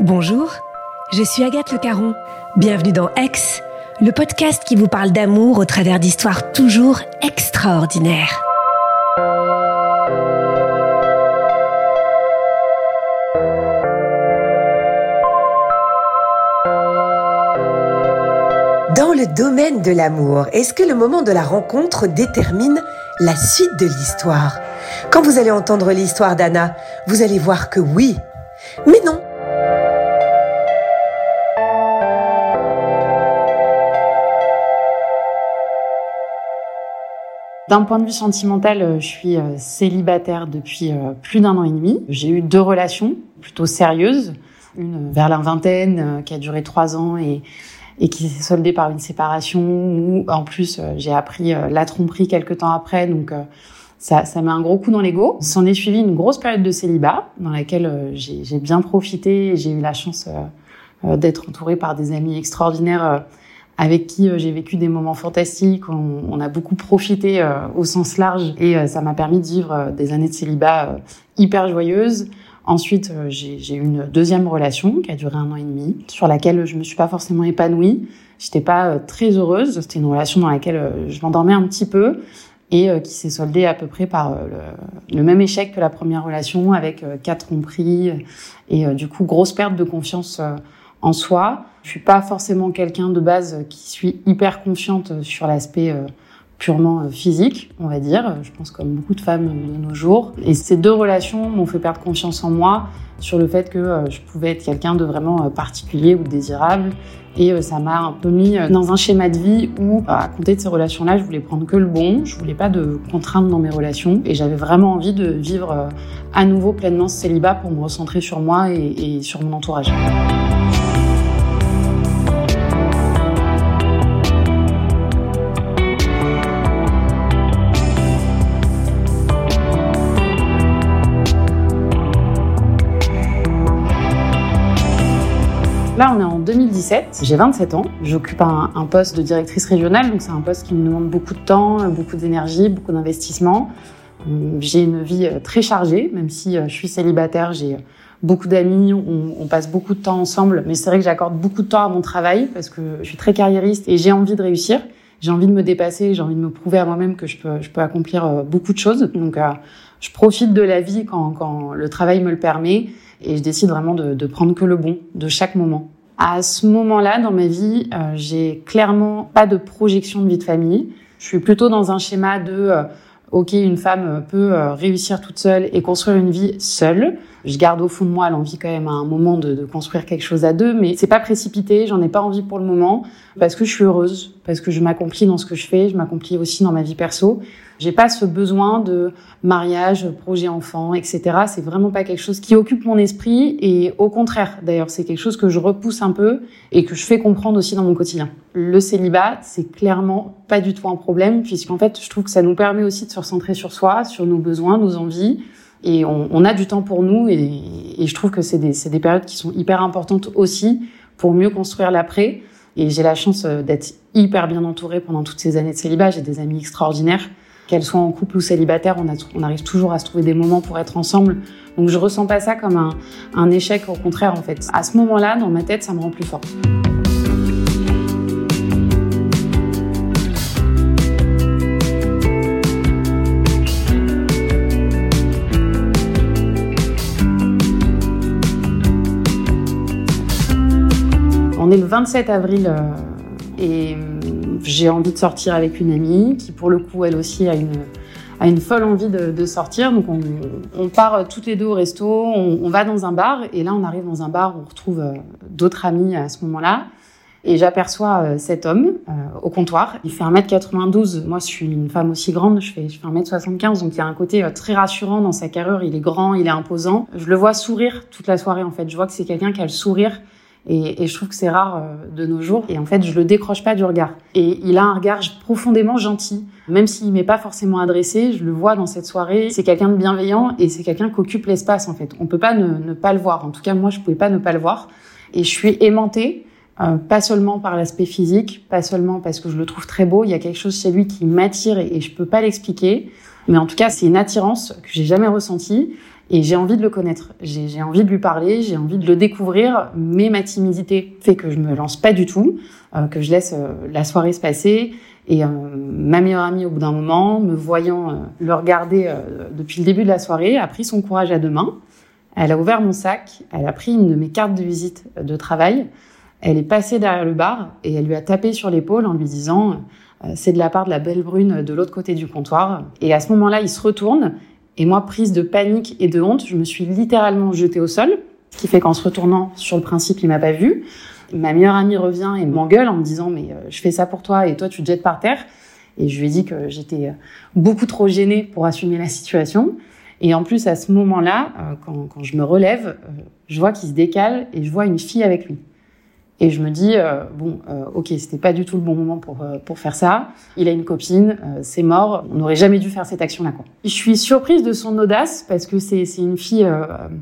Bonjour, je suis Agathe Le Caron. Bienvenue dans Aix, le podcast qui vous parle d'amour au travers d'histoires toujours extraordinaires. Dans le domaine de l'amour, est-ce que le moment de la rencontre détermine la suite de l'histoire? Quand vous allez entendre l'histoire d'Anna, vous allez voir que oui. Mais non. D'un point de vue sentimental, euh, je suis euh, célibataire depuis euh, plus d'un an et demi. J'ai eu deux relations plutôt sérieuses, une vers la vingtaine qui a duré trois ans et, qui s'est soldée par une séparation où en plus j'ai appris la tromperie quelques temps après, donc ça, ça met un gros coup dans l'ego. S'en est suivi une grosse période de célibat dans laquelle j'ai bien profité j'ai eu la chance d'être entourée par des amis extraordinaires avec qui j'ai vécu des moments fantastiques. On, on a beaucoup profité euh, au sens large et euh, ça m'a permis de vivre euh, des années de célibat hyper joyeuses. Ensuite, j'ai eu une deuxième relation qui a duré un an et demi, sur laquelle je me suis pas forcément épanouie. J'étais pas très heureuse. C'était une relation dans laquelle je m'endormais un petit peu et qui s'est soldée à peu près par le, le, même échec que la première relation, avec quatre tromperies et du coup grosse perte de confiance en soi. Je suis pas forcément quelqu'un de base qui suis hyper confiante sur l'aspect euh, purement euh, physique, on va dire. Je pense comme beaucoup de femmes de nos jours. Et ces deux relations m'ont fait perdre confiance en moi sur le fait que euh, je pouvais être quelqu'un de vraiment particulier ou désirable. Et ça m'a un peu mis dans un schéma de vie où, à compter de ces relations-là, je voulais prendre que le bon. Je voulais pas de contraintes dans mes relations. Et j'avais vraiment envie de vivre à nouveau pleinement ce célibat pour me recentrer sur moi et, et sur mon entourage. Là, on est en 2017, j'ai 27 ans, j'occupe un, poste de directrice régionale, donc c'est un poste qui me demande beaucoup de temps, beaucoup d'énergie, beaucoup d'investissement. J'ai une vie très chargée, même si euh, je suis célibataire, j'ai beaucoup d'amis, on, passe beaucoup de temps ensemble, mais c'est vrai que j'accorde beaucoup de temps à mon travail parce que je suis très carriériste et j'ai envie de réussir. J'ai envie de me dépasser, j'ai envie de me prouver à moi-même que je peux, accomplir euh, beaucoup de choses. Donc, euh, je profite de la vie quand le travail me le permet et je décide vraiment de, de, prendre que le bon de chaque moment. À ce moment-là, dans ma vie, euh, j'ai clairement pas de projection de vie de famille. Je suis plutôt dans un schéma de euh, ok, une femme peut euh, réussir toute seule et construire une vie seule. Je garde au fond de moi l'envie quand même à un moment de, de construire quelque chose à deux, mais c'est pas précipité. J'en ai pas envie pour le moment parce que je suis heureuse, parce que je m'accomplis dans ce que je fais, je m'accomplis aussi dans ma vie perso. J'ai pas ce besoin de mariage, projet enfant, etc. C'est vraiment pas quelque chose qui occupe mon esprit et au contraire, d'ailleurs, c'est quelque chose que je repousse un peu et que je fais comprendre aussi dans mon quotidien. Le célibat, c'est clairement pas du tout un problème puisqu'en fait, je trouve que ça nous permet aussi de se recentrer sur soi, sur nos besoins, nos envies et on, a du temps pour nous et, je trouve que c'est des, des périodes qui sont hyper importantes aussi pour mieux construire l'après. Et j'ai la chance euh, d'être hyper bien entourée pendant toutes ces années de célibat. J'ai des amis extraordinaires qu'elles soient en couple ou célibataire, on, arrive toujours à se trouver des moments pour être ensemble. Donc je ressens pas ça comme un, un échec, au contraire en fait. À ce moment-là, dans ma tête, ça me rend plus forte. On est le 27 avril euh, et j'ai envie de sortir avec une amie qui, pour le coup, elle aussi a une, a une folle envie de, de sortir. Donc, on, on, part toutes les deux au resto, on, on, va dans un bar. Et là, on arrive dans un bar où on retrouve euh, d'autres amis à ce moment-là. Et j'aperçois euh, cet homme euh, au comptoir. Il fait 1m92. Moi, je suis une femme aussi grande. Je fais, je fais 1m75. Donc, il y a un côté euh, très rassurant dans sa carrure. Il est grand, il est imposant. Je le vois sourire toute la soirée, en fait. Je vois que c'est quelqu'un qui a le sourire. Et, et je trouve que c'est rare de nos jours. Et en fait, je le décroche pas du regard. Et il a un regard profondément gentil. Même s'il m'est pas forcément adressé, je le vois dans cette soirée. C'est quelqu'un de bienveillant et c'est quelqu'un qui occupe l'espace, en fait. On peut pas ne, ne pas le voir. En tout cas, moi, je pouvais pas ne pas le voir. Et je suis aimantée euh, pas seulement par l'aspect physique, pas seulement parce que je le trouve très beau, il y a quelque chose chez lui qui m'attire et, je peux pas l'expliquer, mais en tout cas c'est une attirance que j'ai jamais ressentie et j'ai envie de le connaître, j'ai envie de lui parler, j'ai envie de le découvrir, mais ma timidité fait que je me lance pas du tout, euh, que je laisse euh, la soirée se passer. Et ma meilleure amie au bout d'un moment, me voyant le regarder depuis le début de la soirée, a pris son courage à deux mains, elle a ouvert mon sac, elle a pris une de mes cartes de visite de travail. Elle est passée derrière le bar et elle lui a tapé sur l'épaule en lui disant euh, c'est de la part de la belle brune de l'autre côté du comptoir. Et à ce moment-là, il se retourne et moi, prise de panique et de honte, je me suis littéralement jetée au sol, ce qui fait qu'en se retournant, sur le principe, il m'a pas vue. Ma meilleure amie revient et m'engueule en me disant mais euh, je fais ça pour toi et toi tu te jettes par terre. Et je lui ai dit que j'étais euh, beaucoup trop gênée pour assumer la situation. Et en plus, à ce moment-là, quand, quand je me relève, je vois qu'il se décale et je vois une fille avec lui. Et je me dis euh, bon, euh, ok, c'était pas du tout le bon moment pour euh, pour faire ça. Il a une copine, euh, c'est mort. On n'aurait jamais dû faire cette action-là. Quoi. Je suis surprise de son audace parce que c'est c'est une fille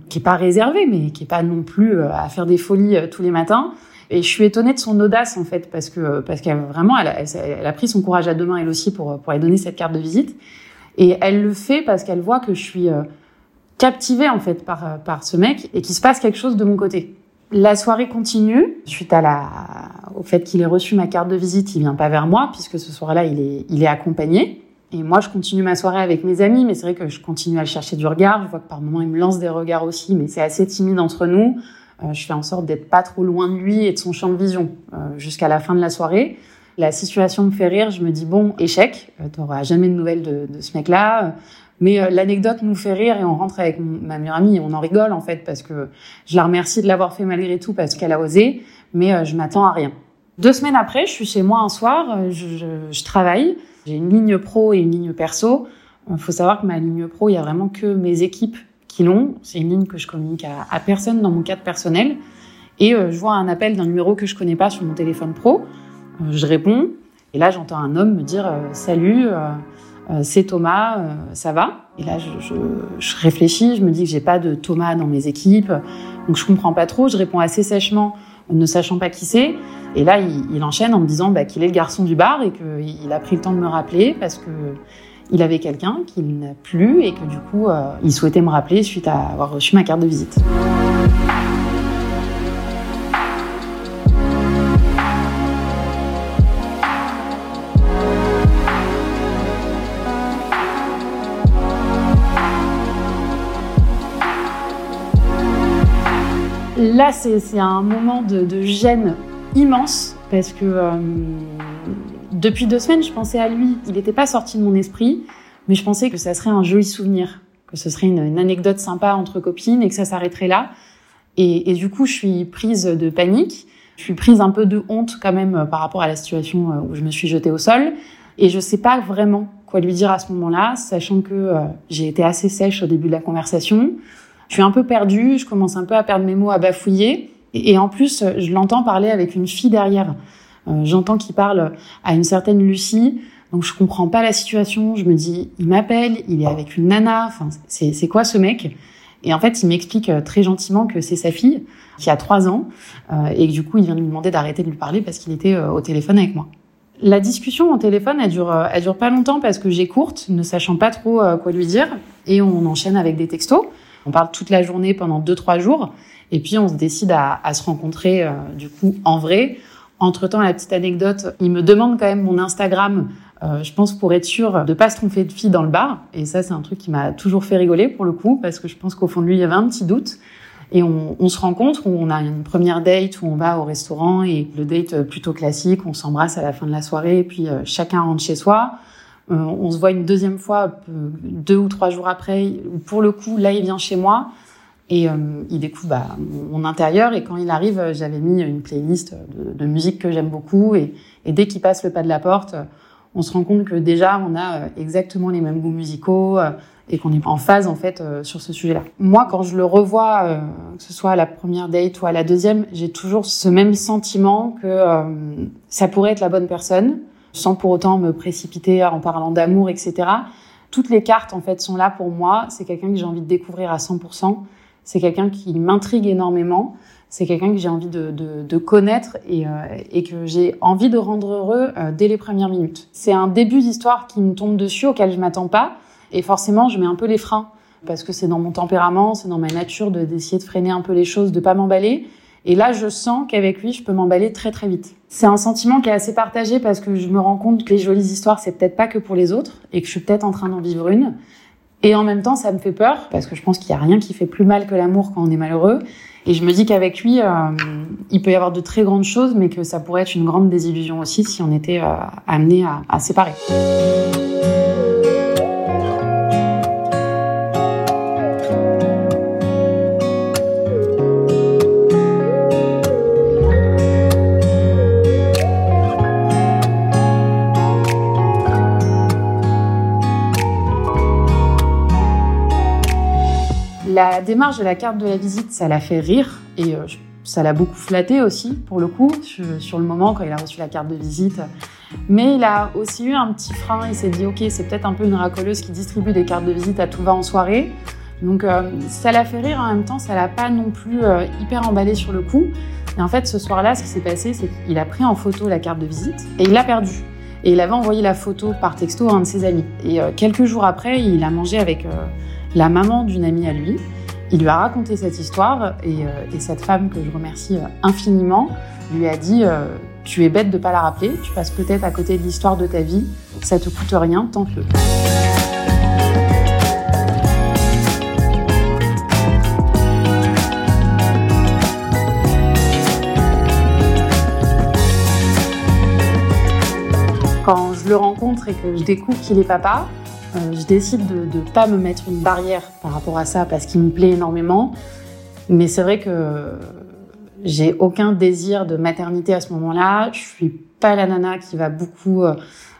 qui est pas réservée, mais qui est pas non plus à faire des folies tous les matins. Et je suis étonnée de son audace en fait parce que parce qu'elle vraiment elle a, elle a, pris son courage à deux mains elle aussi pour pour aller donner cette carte de visite. Et elle le fait parce qu'elle voit que je suis captivée en fait par par ce mec et qu'il se passe quelque chose de mon côté. La soirée continue. Suite à la, au fait qu'il ait reçu ma carte de visite, il vient pas vers moi puisque ce soir-là, il est, il est accompagné. Et moi, je continue ma soirée avec mes amis, mais c'est vrai que je continue à le chercher du regard. Je vois que par moments, il me lance des regards aussi, mais c'est assez timide entre nous. Euh, je fais en sorte d'être pas trop loin de lui et de son champ de vision euh, jusqu'à la fin de la soirée. La situation me fait rire. Je me dis bon, échec. Euh, T'auras jamais de nouvelles de, de ce mec-là. Mais euh, l'anecdote nous fait rire et on rentre avec ma meilleure amie et on en rigole en fait parce que je la remercie de l'avoir fait malgré tout parce qu'elle a osé, mais euh, je m'attends à rien. Deux semaines après, je suis chez moi un soir, euh, je, travaille, j'ai une ligne pro et une ligne perso. Il faut savoir que ma ligne pro, il y a vraiment que mes équipes qui l'ont. C'est une ligne que je communique à, à, personne dans mon cadre personnel. Et je vois un appel d'un numéro que je connais pas sur mon téléphone pro. je réponds et là j'entends un homme me dire salut. Euh, c'est Thomas, euh, ça va Et là, je, réfléchis, je me dis que j'ai pas de Thomas dans mes équipes, donc je comprends pas trop. Je réponds assez sèchement, ne sachant pas qui c'est. Et là, il, il, enchaîne en me disant bah, qu'il est le garçon du bar et qu'il a pris le temps de me rappeler parce que il avait quelqu'un qu'il n'a plus et que du coup, euh, il souhaitait me rappeler suite à avoir reçu ma carte de visite. Là, c'est un moment de, gêne immense parce que euh, depuis deux semaines, je pensais à lui. Il n'était pas sorti de mon esprit, mais je pensais que ça serait un joli souvenir, que ce serait une, anecdote sympa entre copines et que ça s'arrêterait là. Et, du coup, je suis prise de panique. Je suis prise un peu de honte quand même par rapport à la situation euh, où je me suis jetée au sol. Et je sais pas vraiment quoi lui dire à ce moment-là, sachant que euh, j'ai été assez sèche au début de la conversation. Je suis un peu perdue, je commence un peu à perdre mes mots, à bafouiller. Et, en plus, je l'entends parler avec une fille derrière. Euh, J'entends qu'il parle à une certaine Lucie. Donc je comprends pas la situation. Je me dis, il m'appelle, il est avec une nana. Enfin, c'est quoi ce mec? Et en fait, il m'explique euh, très gentiment que c'est sa fille qui a trois ans euh, et que du coup, il vient de lui demander d'arrêter de lui parler parce qu'il était au téléphone avec moi. La discussion au téléphone, elle dure, elle dure pas longtemps parce que j'écourte, ne sachant pas trop quoi lui dire, et on enchaîne avec des textos. On parle toute la journée pendant deux trois jours, et puis on se décide à, à se rencontrer euh, du coup en vrai. Entre temps, la petite anecdote, il me demande quand même mon Instagram. Euh, je pense pour être sûr de pas se tromper de fille dans le bar. Et ça, c'est un truc qui m'a toujours fait rigoler pour le coup, parce que je pense qu'au fond de lui, il y avait un petit doute. Et on, on, se rencontre, on a une première date où on va au restaurant et le date plutôt classique, on s'embrasse à la fin de la soirée et puis euh, chacun rentre chez soi. Euh, on se voit une deuxième fois deux ou trois jours après. Pour le coup, là, il vient chez moi. Et euh, il découvre bah, mon intérieur. Et quand il arrive, j'avais mis une playlist de, musique que j'aime beaucoup. Et, dès qu'il passe le pas de la porte, on se rend compte que déjà, on a exactement les mêmes goûts musicaux et qu'on est en phase en fait sur ce sujet-là. Moi, quand je le revois, que ce soit à la première date ou à la deuxième, j'ai toujours ce même sentiment que ça pourrait être la bonne personne, sans pour autant me précipiter en parlant d'amour, etc. Toutes les cartes en fait sont là pour moi. C'est quelqu'un que j'ai envie de découvrir à 100%. C'est quelqu'un qui m'intrigue énormément. C'est quelqu'un que j'ai envie de, de, de connaître et, euh, et, que j'ai envie de rendre heureux euh, dès les premières minutes. C'est un début d'histoire qui me tombe dessus, auquel je m'attends pas. Et forcément, je mets un peu les freins parce que c'est dans mon tempérament, c'est dans ma nature de d'essayer de freiner un peu les choses, de pas m'emballer. Et là, je sens qu'avec lui, je peux m'emballer très très vite. C'est un sentiment qui est assez partagé parce que je me rends compte que les jolies histoires, c'est peut-être pas que pour les autres et que je suis peut-être en train d'en vivre une. Et en même temps, ça me fait peur parce que je pense qu'il y a rien qui fait plus mal que l'amour quand on est malheureux. Et je me dis qu'avec lui, euh, il peut y avoir de très grandes choses, mais que ça pourrait être une grande désillusion aussi si on était euh, amené à, à séparer. La démarche de la carte de la visite, ça l'a fait rire et euh, ça l'a beaucoup flatté aussi, pour le coup, sur le moment quand il a reçu la carte de visite. Mais il a aussi eu un petit frein. Il s'est dit, OK, c'est peut-être un peu une racoleuse qui distribue des cartes de visite à tout va en soirée. Donc euh, ça l'a fait rire en même temps, ça l'a pas non plus euh, hyper emballé sur le coup. Et en fait, ce soir-là, ce qui s'est passé, c'est qu'il a pris en photo la carte de visite et il l'a perdue. Et il avait envoyé la photo par texto à un de ses amis. Et quelques jours après, il a mangé avec la maman d'une amie à lui. Il lui a raconté cette histoire et, euh, cette femme que je remercie euh, infiniment lui a dit euh, Tu es bête de pas la rappeler, tu passes peut-être à côté de l'histoire de ta vie, ça te coûte rien, tente-le. Quand je le rencontre et que je découvre qu'il est papa, euh, je décide de ne pas me mettre une barrière par rapport à ça parce qu'il me plaît énormément. Mais c'est vrai que j'ai aucun désir de maternité à ce moment-là. Je suis pas la nana qui va beaucoup euh,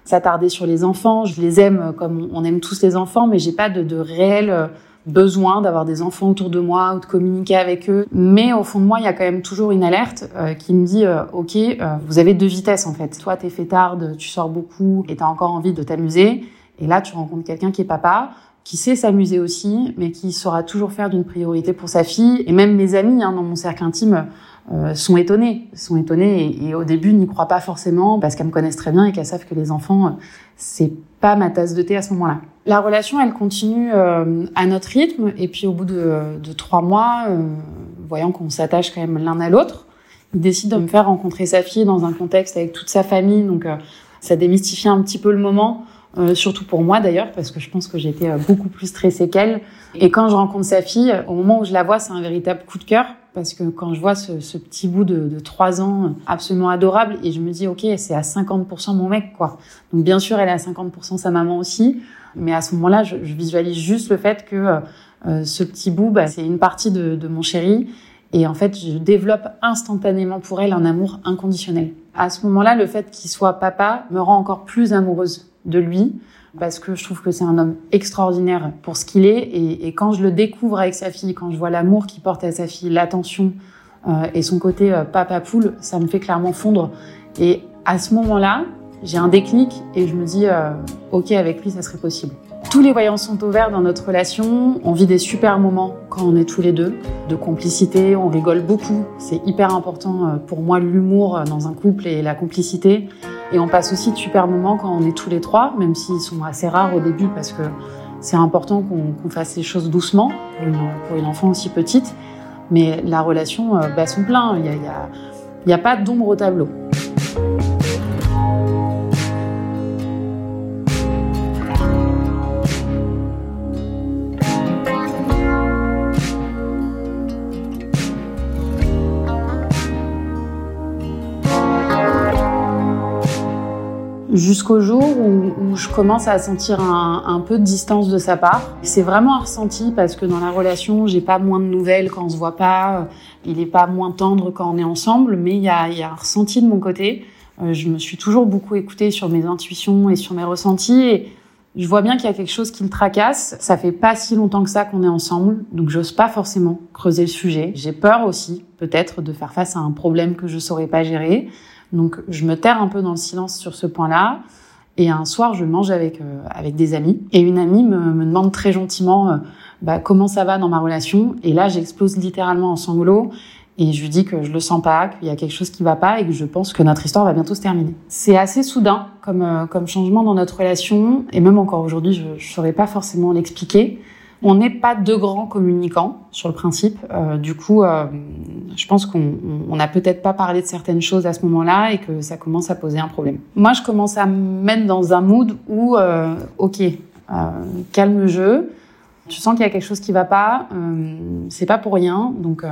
s'attarder sur les enfants. Je les aime comme on aime tous les enfants, mais j'ai pas de, de réel euh, besoin d'avoir des enfants autour de moi ou de communiquer avec eux. Mais au fond de moi, il y a quand même toujours une alerte qui me dit OK, vous avez deux vitesses en fait. Toi, t'es fêtarde, tu sors beaucoup et t'as encore envie de t'amuser. Et là, tu rencontres quelqu'un qui est papa, qui sait s'amuser aussi, mais qui saura toujours faire d'une priorité pour sa fille. Et même mes amis hein, dans mon cercle intime euh, sont étonnés, sont étonnés et, au début n'y croient pas forcément parce qu'elles me connaissent très bien et qu'elles savent que les enfants, euh, c'est pas ma tasse de thé à ce moment-là. La relation, elle continue euh, à notre rythme et puis au bout de, de trois mois, voyant qu'on s'attache quand même l'un à l'autre, il décide de me faire rencontrer sa fille dans un contexte avec toute sa famille, donc ça démystifie un petit peu le moment. Euh, surtout pour moi d'ailleurs, parce que je pense que j'étais euh, beaucoup plus stressée qu'elle. Et quand je rencontre sa fille, au moment où je la vois, c'est un véritable coup de cœur, parce que quand je vois ce, ce petit bout de, trois ans absolument adorable, et je me dis, ok, c'est à 50% mon mec, quoi. Donc bien sûr, elle est à 50% sa maman aussi, mais à ce moment-là, je, je visualise juste le fait que euh, ce petit bout, bah, c'est une partie de, de mon chéri, et en fait, je développe instantanément pour elle un amour inconditionnel. À ce moment-là, le fait qu'il soit papa me rend encore plus amoureuse de lui parce que je trouve que c'est un homme extraordinaire pour ce qu'il est. Et, quand je le découvre avec sa fille, quand je vois l'amour qu'il porte à sa fille, l'attention euh, et son côté euh, papa poule, ça me fait clairement fondre. Et à ce moment-là, j'ai un déclic et je me dis, euh, ok, avec lui, ça serait possible. Tous les voyants sont au vert dans notre relation. On vit des super moments quand on est tous les deux, de complicité. On rigole beaucoup. C'est hyper important pour moi l'humour dans un couple et la complicité. Et on passe aussi de super moments quand on est tous les trois, même s'ils sont assez rares au début parce que c'est important qu'on fasse les choses doucement pour une, enfant aussi petite. Mais la relation euh, bat son plein. Il n'y a, y a pas d'ombre au tableau. Jusqu'au jour où, je commence à sentir un, peu de distance de sa part. C'est vraiment un ressenti parce que dans la relation, j'ai pas moins de nouvelles quand on se voit pas, il est pas moins tendre quand on est ensemble, mais il y a, y a un ressenti de mon côté. Euh, je me suis toujours beaucoup écoutée sur mes intuitions et sur mes ressentis et je vois bien qu'il y a quelque chose qui le tracasse. Ça fait pas si longtemps que ça qu'on est ensemble, donc j'ose pas forcément creuser le sujet. J'ai peur aussi, peut-être, de faire face à un problème que je saurais pas gérer. Donc je me terre un peu dans le silence sur ce point-là. Et un soir, je mange avec euh, avec des amis et une amie me, me demande très gentiment euh, bah, comment ça va dans ma relation. Et là, j'explose littéralement en sanglots et je lui dis que je le sens pas, qu'il y a quelque chose qui va pas et que je pense que notre histoire va bientôt se terminer. C'est assez soudain comme euh, comme changement dans notre relation et même encore aujourd'hui, je, je saurais pas forcément l'expliquer. On n'est pas deux grands communicants sur le principe. Euh, du coup, euh, je pense qu'on n'a peut-être pas parlé de certaines choses à ce moment-là et que ça commence à poser un problème. Moi, je commence à me mettre dans un mood où, euh, ok, euh, calme jeu. Tu sens qu'il y a quelque chose qui va pas. C'est pas pour rien. Donc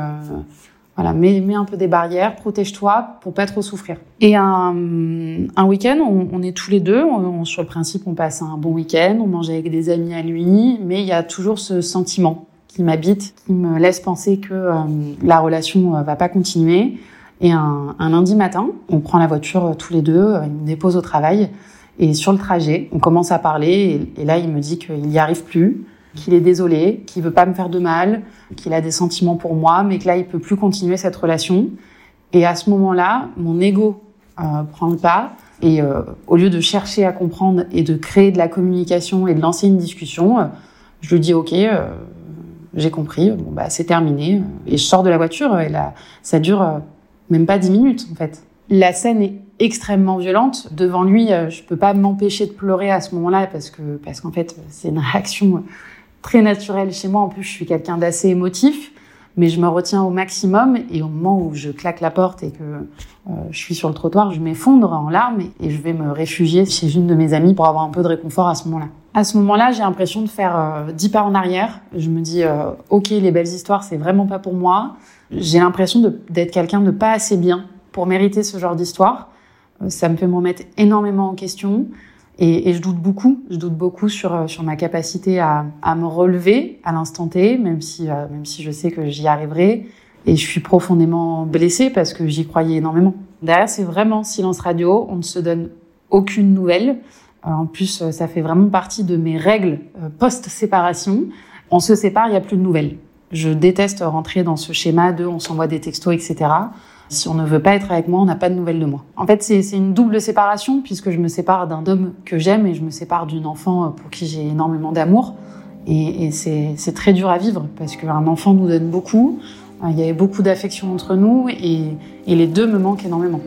voilà, mets, mets un peu des barrières, protège-toi pour pas trop souffrir. Et un, un week-end, on, est tous les deux. On, sur le principe, on passe un bon week-end, on mange avec des amis à lui, mais il y a toujours ce sentiment qui m'habite, qui me laisse penser que euh, la relation euh, va pas continuer. Et un, un, lundi matin, on prend la voiture euh, tous les deux, il me dépose au travail. Et sur le trajet, on commence à parler. Et, et là, il me dit qu'il n'y arrive plus qu'il est désolé, qu'il veut pas me faire de mal, qu'il a des sentiments pour moi, mais que là, il peut plus continuer cette relation. Et à ce moment-là, mon ego euh, prend le pas. Et euh, au lieu de chercher à comprendre et de créer de la communication et de lancer une discussion, euh, je lui dis OK, j'ai compris, bon bah c'est terminé. Et je sors de la voiture et là, ça dure même pas dix minutes en fait. La scène est extrêmement violente. Devant lui, je peux pas m'empêcher de pleurer à ce moment-là parce que parce qu'en fait c'est une réaction très naturel chez moi. En plus, je suis quelqu'un d'assez émotif, mais je me retiens au maximum. Et au moment où je claque la porte et que euh, je suis sur le trottoir, je m'effondre en larmes et je vais me réfugier chez une de mes amies pour avoir un peu de réconfort à ce moment-là. À ce moment-là, j'ai l'impression de faire euh, dix pas en arrière. Je me dis, euh, ok, les belles histoires, c'est vraiment pas pour moi. J'ai l'impression d'être quelqu'un de pas assez bien pour mériter ce genre d'histoire. Ça me fait me remettre énormément en question. Et, et, je doute beaucoup, je doute beaucoup sur euh, sur ma capacité à, à me relever à l'instant T, même si euh, même si je sais que j'y arriverai. Et je suis profondément blessée parce que j'y croyais énormément. Derrière, c'est vraiment silence radio. On ne se donne aucune nouvelle. Euh, en plus, ça fait vraiment partie de mes règles post-séparation. On se sépare, il n'y a plus de nouvelles. Je déteste rentrer dans ce schéma de on s'envoie des textos, etc. Si on ne veut pas être avec moi, on n'a pas de nouvelles de moi. En fait, c'est une double séparation puisque je me sépare d'un homme que j'aime et je me sépare d'une enfant pour qui j'ai énormément d'amour. Et, c'est très dur à vivre parce qu'un enfant nous donne beaucoup. Il y avait beaucoup d'affection entre nous et les deux me manquent énormément.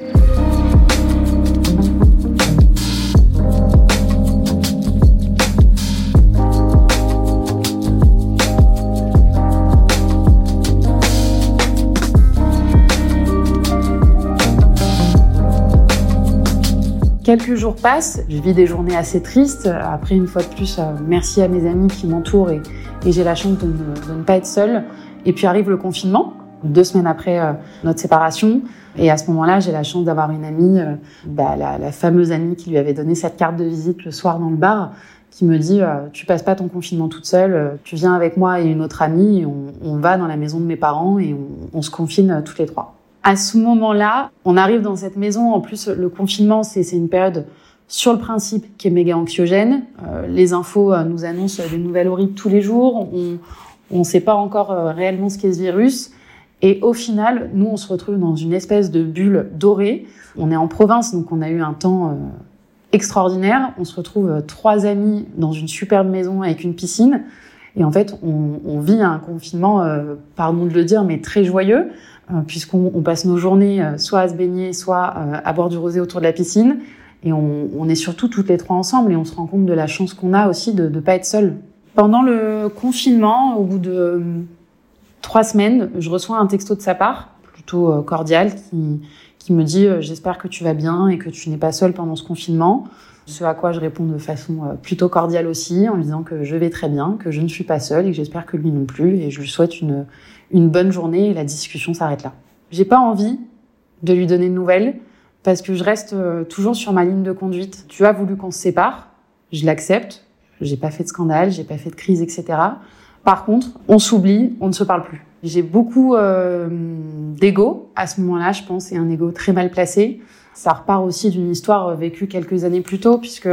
Quelques jours passent, je vis des journées assez tristes. Après, une fois de plus, euh, merci à mes amis qui m'entourent et, j'ai la chance de ne, pas être seule. Et puis arrive le confinement, deux semaines après euh, notre séparation. Et à ce moment-là, j'ai la chance d'avoir une amie, euh, bah, la, fameuse amie qui lui avait donné cette carte de visite le soir dans le bar, qui me dit Tu passes pas ton confinement toute seule, tu viens avec moi et une autre amie, on va dans la maison de mes parents et on, on se confine toutes les trois. À ce moment-là, on arrive dans cette maison. En plus, le confinement, c'est une période sur le principe qui est méga anxiogène. Euh, les infos euh, nous annoncent des nouvelles horribles tous les jours. On ne sait pas encore euh, réellement ce qu'est ce virus. Et au final, nous, on se retrouve dans une espèce de bulle dorée. On est en province, donc on a eu un temps extraordinaire. On se retrouve trois amis dans une superbe maison avec une piscine. Et en fait, on, on vit un confinement, pardon de le dire, mais très joyeux. Euh, puisqu'on on passe nos journées euh, soit à se baigner, soit euh, à boire du rosé autour de la piscine. Et on, on, est surtout toutes les trois ensemble et on se rend compte de la chance qu'on a aussi de ne pas être seul. Pendant le confinement, au bout de trois semaines, je reçois un texto de sa part, plutôt cordial, qui, qui me dit J'espère que tu vas bien et que tu n'es pas seul pendant ce confinement. Ce à quoi je réponds de façon plutôt cordiale aussi, en lui disant que je vais très bien, que je ne suis pas seule et que j'espère que lui non plus. Et je lui souhaite une, une bonne journée et la discussion s'arrête là. J'ai pas envie de lui donner de nouvelles parce que je reste euh, toujours sur ma ligne de conduite. Tu as voulu qu'on se sépare, je l'accepte. J'ai pas fait de scandale, j'ai pas fait de crise, etc. Par contre, on s'oublie, on ne se parle plus. J'ai beaucoup euh, d'ego à ce moment-là, je pense, et un ego très mal placé. Ça repart aussi d'une histoire euh, vécue quelques années plus tôt, puisque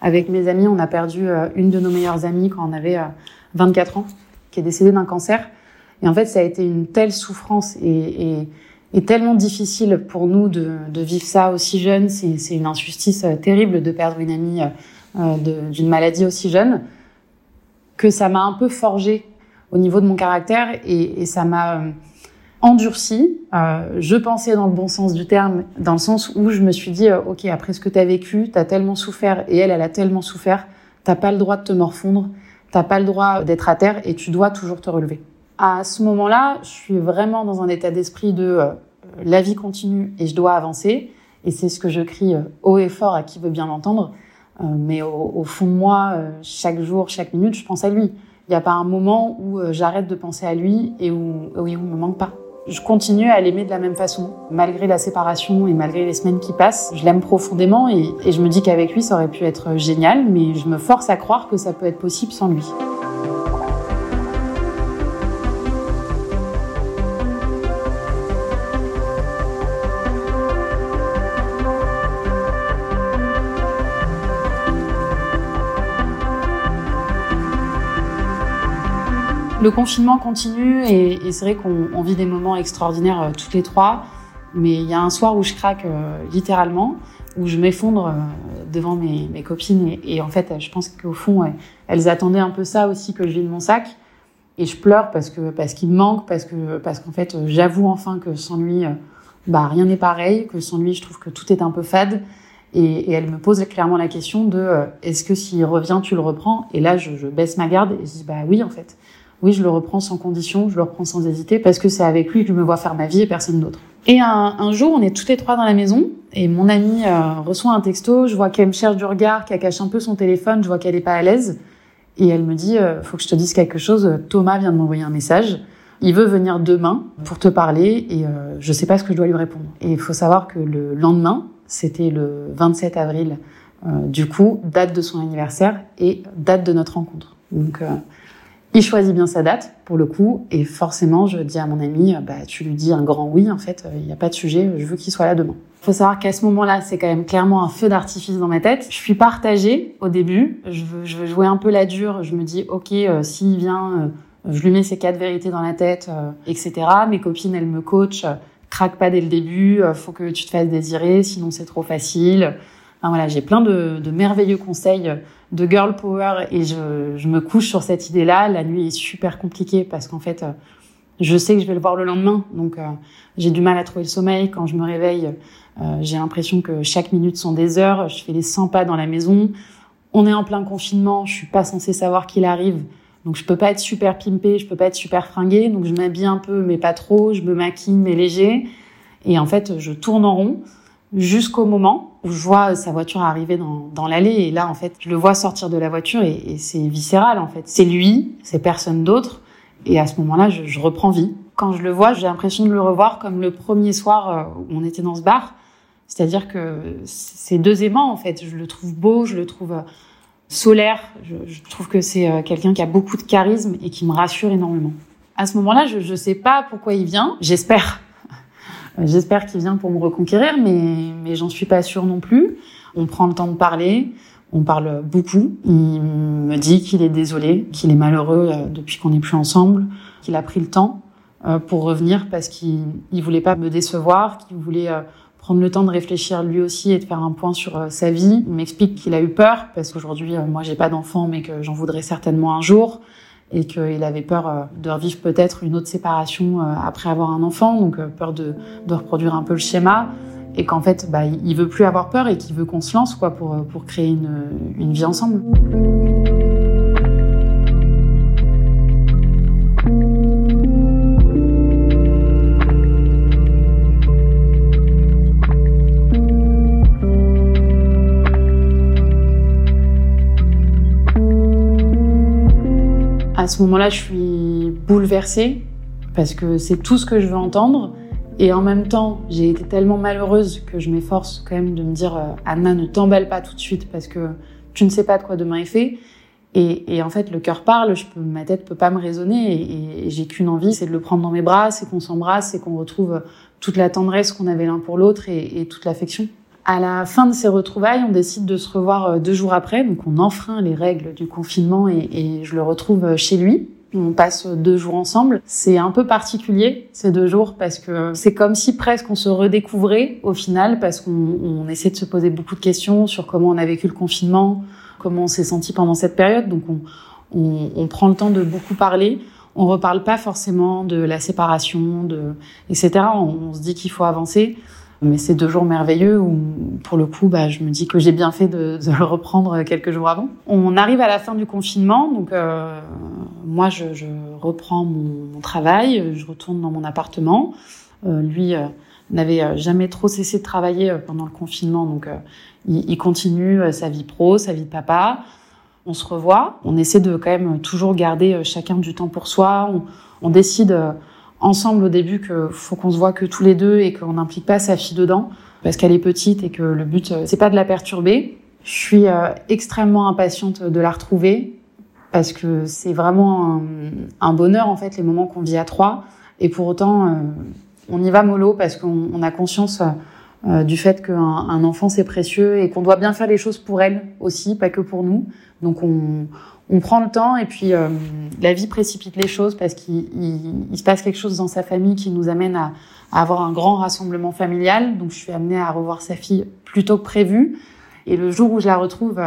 avec mes amis, on a perdu euh, une de nos meilleures amies quand on avait 24 ans, qui est décédée d'un cancer. Et en fait, ça a été une telle souffrance et, tellement difficile pour nous de, vivre ça aussi jeune. C'est une injustice terrible de perdre une amie d'une maladie aussi jeune que ça m'a un peu forgé au niveau de mon caractère et ça m'a euh, endurci. Euh, je pensais dans le bon sens du terme, dans le sens où je me suis dit, euh, ok, après ce que tu as vécu, tu as tellement souffert et elle, elle a tellement souffert, t'as pas le droit de te morfondre, t'as pas le droit d'être à terre et tu dois toujours te relever. À ce moment-là, je suis vraiment dans un état d'esprit de euh, la vie continue et je dois avancer. Et c'est ce que je crie haut et fort à qui veut bien l'entendre. Euh, mais au, fond de moi, euh, chaque jour, chaque minute, je pense à lui. Il n'y a pas un moment où euh, j'arrête de penser à lui et où, où il me manque pas. Je continue à l'aimer de la même façon, malgré la séparation et malgré les semaines qui passent. Je l'aime profondément et, je me dis qu'avec lui, ça aurait pu être génial, mais je me force à croire que ça peut être possible sans lui. Le confinement continue et, c'est vrai qu'on vit des moments extraordinaires euh, toutes les trois. Mais il y a un soir où je craque euh, littéralement, où je m'effondre euh, devant mes, copines. Et, et, en fait, je pense qu'au fond, elles attendaient un peu ça aussi que je vide mon sac. Et je pleure parce que parce qu'il me manque, parce que parce qu'en fait, j'avoue enfin que sans lui, bah rien n'est pareil. Que sans lui, je trouve que tout est un peu fade. Et, et elle me pose clairement la question de est-ce que s'il revient, tu le reprends? Et là, je, je baisse ma garde et je dis bah oui en fait oui, je le reprends sans condition, je le reprends sans hésiter, parce que c'est avec lui que je me vois faire ma vie et personne d'autre. Et un, jour, on est tous les trois dans la maison, et mon amie euh, reçoit un texto, je vois qu'elle me cherche du regard, qu'elle cache un peu son téléphone, je vois qu'elle est pas à l'aise, et elle me dit, euh, faut que je te dise quelque chose, Thomas vient de m'envoyer un message, il veut venir demain pour te parler, et euh, je sais pas ce que je dois lui répondre. Et il faut savoir que le lendemain, c'était le 27 avril, euh, du coup, date de son anniversaire et date de notre rencontre. Donc euh, il choisit bien sa date, pour le coup, et forcément, je dis à mon ami, bah, tu lui dis un grand oui, en fait, il n'y a pas de sujet, je veux qu'il soit là demain. Il faut savoir qu'à ce moment-là, c'est quand même clairement un feu d'artifice dans ma tête. Je suis partagée au début, je veux, je veux jouer un peu la dure, je me dis, ok, euh, s'il vient, euh, je lui mets ses quatre vérités dans la tête, euh, etc. Mes copines, elles me coachent, craque pas dès le début, faut que tu te fasses désirer, sinon c'est trop facile. Voilà, j'ai plein de, de merveilleux conseils de girl power et je, je me couche sur cette idée-là. La nuit est super compliquée parce qu'en fait, euh, je sais que je vais le voir le lendemain, donc euh, j'ai du mal à trouver le sommeil. Quand je me réveille, euh, j'ai l'impression que chaque minute sont des heures. Je fais les 100 pas dans la maison. On est en plein confinement, je suis pas censée savoir qu'il arrive, donc je peux pas être super pimpée, je peux pas être super fringuée, donc je m'habille un peu mais pas trop, je me maquille mais léger. Et en fait, je tourne en rond jusqu'au moment où je vois sa voiture arriver dans, dans l'allée. Et là en fait je le vois sortir de la voiture et, c'est viscéral en fait. C'est lui c'est personne d'autre. Et à ce moment-là je, je, reprends vie. Quand je le vois j'ai l'impression de le revoir comme le premier soir euh, où on était dans ce bar. C'est-à-dire que c'est deux aimants en fait. Je le trouve beau je le trouve euh, solaire. Je, je trouve que c'est euh, quelqu'un qui a beaucoup de charisme et qui me rassure énormément. À ce moment-là je ne sais pas pourquoi il vient. J'espère J'espère qu'il vient pour me reconquérir, mais, mais j'en suis pas sûre non plus. On prend le temps de parler, on parle beaucoup. Il me dit qu'il est désolé, qu'il est malheureux euh, depuis qu'on n'est plus ensemble, qu'il a pris le temps euh, pour revenir parce qu'il il voulait pas me décevoir, qu'il voulait euh, prendre le temps de réfléchir lui aussi et de faire un point sur sa vie. Il m'explique qu'il a eu peur parce qu'aujourd'hui, moi, j'ai pas d'enfant, mais que j'en voudrais certainement un jour et qu'il avait peur euh, de revivre peut-être une autre séparation euh, après avoir un enfant, donc euh, peur de, de reproduire un peu le schéma, et qu'en fait, bah, il veut plus avoir peur et qu'il veut qu'on se lance quoi, pour, pour créer une, une vie ensemble. À ce moment-là, je suis bouleversée parce que c'est tout ce que je veux entendre. Et en même temps, j'ai été tellement malheureuse que je m'efforce quand même de me dire euh, Anna, ne t'emballe pas tout de suite parce que tu ne sais pas de quoi demain est fait. Et, et en fait, le cœur parle, je peux, ma tête peut pas me raisonner et, et j'ai qu'une envie, c'est de le prendre dans mes bras, c'est qu'on s'embrasse, c'est qu'on retrouve toute la tendresse qu'on avait l'un pour l'autre et, et toute l'affection. À la fin de ces retrouvailles, on décide de se revoir euh, deux jours après, donc on enfreint les règles du confinement et, je le retrouve euh, chez lui. On passe deux jours ensemble. C'est un peu particulier ces deux jours parce que c'est comme si presque on se redécouvrait au final parce qu'on on essaie de se poser beaucoup de questions sur comment on a vécu le confinement, comment on s'est senti pendant cette période. Donc on, on, on, prend le temps de beaucoup parler. On reparle pas forcément de la séparation, de etc. On, on se dit qu'il faut avancer. Mais c'est deux jours merveilleux où, pour le coup, bah, je me dis que j'ai bien fait de, le reprendre quelques jours avant. On arrive à la fin du confinement, donc euh, moi, je, reprends mon, travail, je retourne dans mon appartement. Euh, lui euh, n'avait jamais trop cessé de travailler pendant le confinement, donc il, continue sa vie pro, sa vie de papa. On se revoit, on essaie de quand même toujours garder chacun du temps pour soi. On décide ensemble au début qu'il faut qu'on se voit que tous les deux et qu'on n'implique pas sa fille dedans parce qu'elle est petite et que le but c'est pas de la perturber. Je suis euh, extrêmement impatiente de la retrouver parce que c'est vraiment un, bonheur en fait les moments qu'on vit à trois et pour autant euh, on y va mollo parce qu'on a conscience euh, du fait qu'un un enfant c'est précieux et qu'on doit bien faire les choses pour elle aussi, pas que pour nous. Donc on, on prend le temps et puis euh, la vie précipite les choses parce qu'il il, il se passe quelque chose dans sa famille qui nous amène à, à, avoir un grand rassemblement familial. Donc je suis amenée à revoir sa fille plus tôt que prévu. Et le jour où je la retrouve,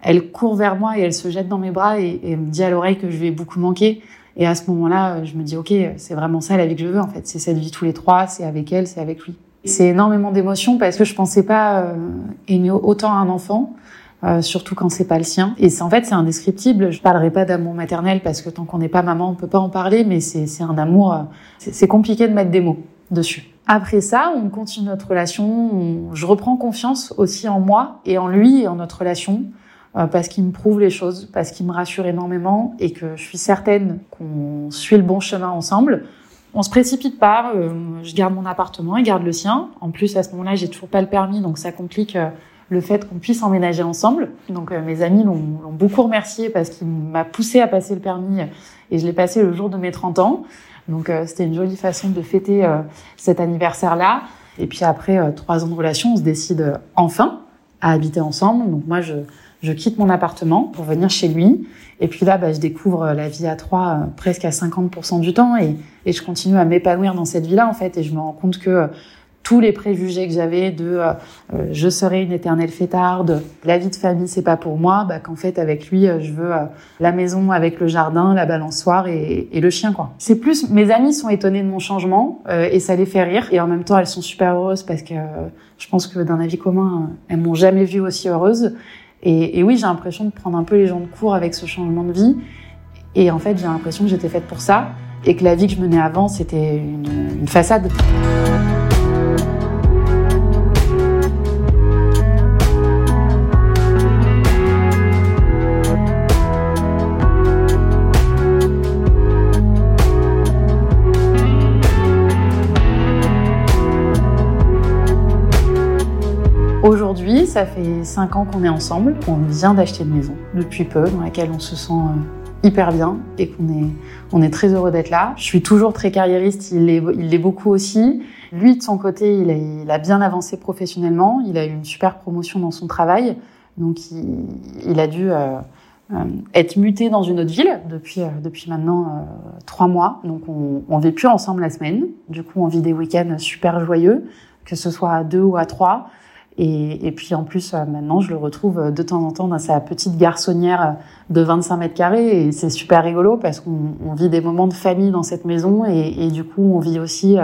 elle court vers moi et elle se jette dans mes bras et, et me dit à l'oreille que je vais beaucoup manquer. Et à ce moment-là, je me dis ok, c'est vraiment ça la vie que je veux en fait. C'est cette vie tous les trois, c'est avec elle, c'est avec lui. C'est énormément d'émotions parce que je pensais pas euh, aimer autant un enfant. Euh, surtout quand c'est pas le sien. Et en fait c'est indescriptible. Je parlerai pas d'amour maternel parce que tant qu'on n'est pas maman, on peut pas en parler, mais c'est un amour. Euh, c'est compliqué de mettre des mots dessus. Après ça, on continue notre relation. On, je reprends confiance aussi en moi et en lui et en notre relation euh, parce qu'il me prouve les choses, parce qu'il me rassure énormément et que je suis certaine qu'on suit le bon chemin ensemble. On se précipite pas. Je garde mon appartement, il garde le sien. En plus, à ce moment-là, j'ai toujours pas le permis, donc ça complique le fait qu'on puisse emménager ensemble. Donc euh, mes amis l'ont beaucoup remercié parce qu'il m'a poussé à passer le permis et je l'ai passé le jour de mes 30 ans. Donc euh, c'était une jolie façon de fêter euh, cet anniversaire-là. Et puis après trois ans de relation, on se décide enfin à habiter ensemble. Donc moi, je, je quitte mon appartement pour venir chez lui. Et puis là, bah, je découvre la vie à trois presque à 50% du temps et, et je continue à m'épanouir dans cette vie-là en fait. Et je me rends compte que tous les préjugés que j'avais de euh, je serai une éternelle fêtarde, la vie de famille c'est pas pour moi, bah, qu'en fait avec lui je veux euh, la maison avec le jardin, la balançoire et, le chien quoi. C'est plus mes amis sont étonnés de mon changement euh, et ça les fait rire et en même temps elles sont super heureuses parce que je pense que d'un avis commun elles m'ont jamais vue aussi heureuse et, oui j'ai l'impression de prendre un peu les gens de court avec ce changement de vie et en fait j'ai l'impression que j'étais faite pour ça et que la vie que je menais avant c'était une façade. Aujourd'hui, ça fait cinq ans qu'on est ensemble. On vient d'acheter une maison depuis peu, dans laquelle on se sent hyper bien et qu'on est, on est très heureux d'être là. Je suis toujours très carriériste, il l'est, beaucoup aussi. Lui, de son côté, il a, bien avancé professionnellement. Il a eu une super promotion dans son travail. Donc, il, a dû euh, euh, être muté dans une autre ville depuis, euh, depuis maintenant euh, trois mois. Donc, on, on vit plus ensemble la semaine. Du coup, on vit des week-ends super joyeux, que ce soit à deux ou à trois. Et, et, puis en plus, euh, maintenant, je le retrouve euh, de temps en temps dans sa petite garçonnière euh, de 25 mètres carrés. Et c'est super rigolo parce qu'on vit des moments de famille dans cette maison. Et, du coup, on vit aussi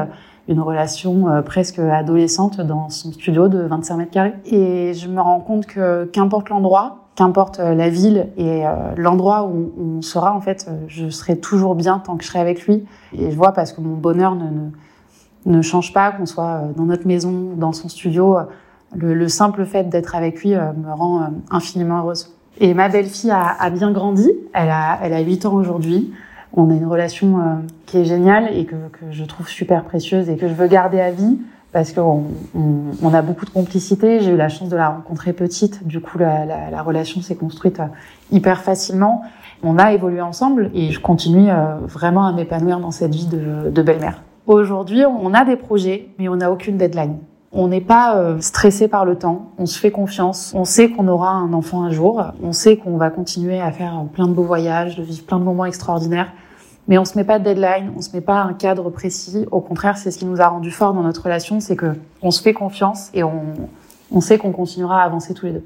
une relation presque adolescente dans son studio de 25 mètres carrés. Et je me rends compte que qu'importe l'endroit, qu'importe la ville et l'endroit où on sera, en fait, je serai toujours bien tant que je serai avec lui. Et je vois parce que mon bonheur ne, ne, ne change pas, qu'on soit dans notre maison, dans son studio le, le simple fait d'être avec lui euh, me rend euh, infiniment heureuse. Et ma belle-fille a, a, bien grandi. Elle a, elle a 8 ans aujourd'hui. On a une relation euh, qui est géniale et que, que, je trouve super précieuse et que je veux garder à vie parce qu'on on, on, a beaucoup de complicité. J'ai eu la chance de la rencontrer petite, du coup la, la, la relation s'est construite hyper facilement. On a évolué ensemble et je continue vraiment à m'épanouir dans cette vie de, de belle-mère. Aujourd'hui, on a des projets, mais on n'a aucune deadline. On n'est pas euh, stressé par le temps, on se fait confiance, on sait qu'on aura un enfant un jour, on sait qu'on va continuer à faire plein de beaux voyages, de vivre plein de moments extraordinaires, mais on se met pas de deadline, on se met pas un cadre précis. Au contraire, c'est ce qui nous a rendu fort dans notre relation, c'est que on se fait confiance et on, on sait qu'on continuera à avancer tous les deux.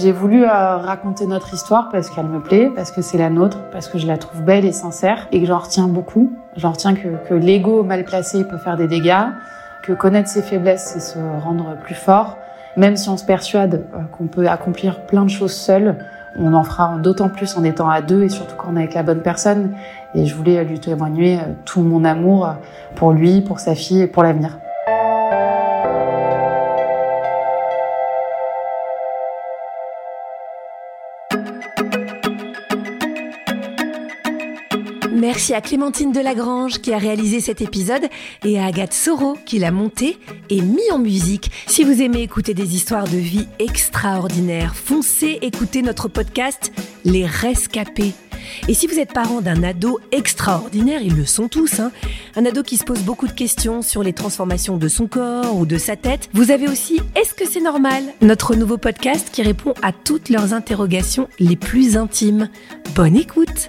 J'ai voulu euh, raconter notre histoire parce qu'elle me plaît, parce que c'est la nôtre, parce que je la trouve belle et sincère et que j'en retiens beaucoup. J'en retiens que, l'ego mal placé peut faire des dégâts, que connaître ses faiblesses, c'est se rendre plus fort. Même si on se persuade euh, qu'on peut accomplir plein de choses seul, on en fera d'autant plus en étant à deux et surtout quand on est avec la bonne personne. Et je voulais lui témoigner euh, tout mon amour pour lui, pour sa fille et pour l'avenir. Merci à Clémentine Delagrange qui a réalisé cet épisode et à Agathe Soro qui l'a monté et mis en musique. Si vous aimez écouter des histoires de vie extraordinaires, foncez écouter notre podcast Les Rescapés. Et si vous êtes parent d'un ado extraordinaire, ils le sont tous, hein, un ado qui se pose beaucoup de questions sur les transformations de son corps ou de sa tête, vous avez aussi Est-ce que c'est normal? Notre nouveau podcast qui répond à toutes leurs interrogations les plus intimes. Bonne écoute